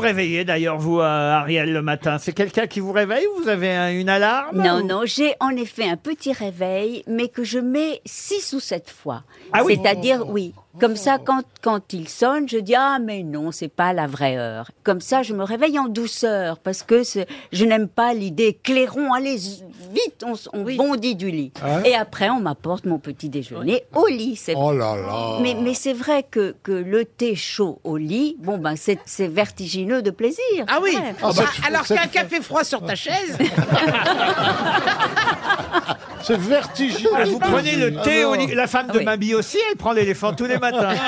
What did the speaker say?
vous réveillez d'ailleurs, vous, euh, Ariel, le matin? C'est quelqu'un qui vous réveille ou vous avez un- une alarme Non, ou- non, j'ai en effet un petit réveil, mais que je mets six ou sept fois. Ah oui C'est-à-dire, oui. Comme ça, quand, quand il sonne, je dis ah mais non, c'est pas la vraie heure. Comme ça, je me réveille en douceur parce que c'est- je n'aime pas l'idée clairon, allez z- vite, on, s- on bondit du lit. Hein Et après, on m'apporte mon petit déjeuner au lit. C'est Oh là là. mais, mais c'est vrai que, que le thé chaud au lit, bon ben c'est c'est vertigineux de plaisir. Ah oui. Ouais. Ah bah, Ah, alors c'est- qu'un café froid sur ta chaise. C'est vertigineux. Ah, vous prenez le thé Ah au lit. La femme de Oui. Mamie aussi, elle prend l'éléphant tous les matins.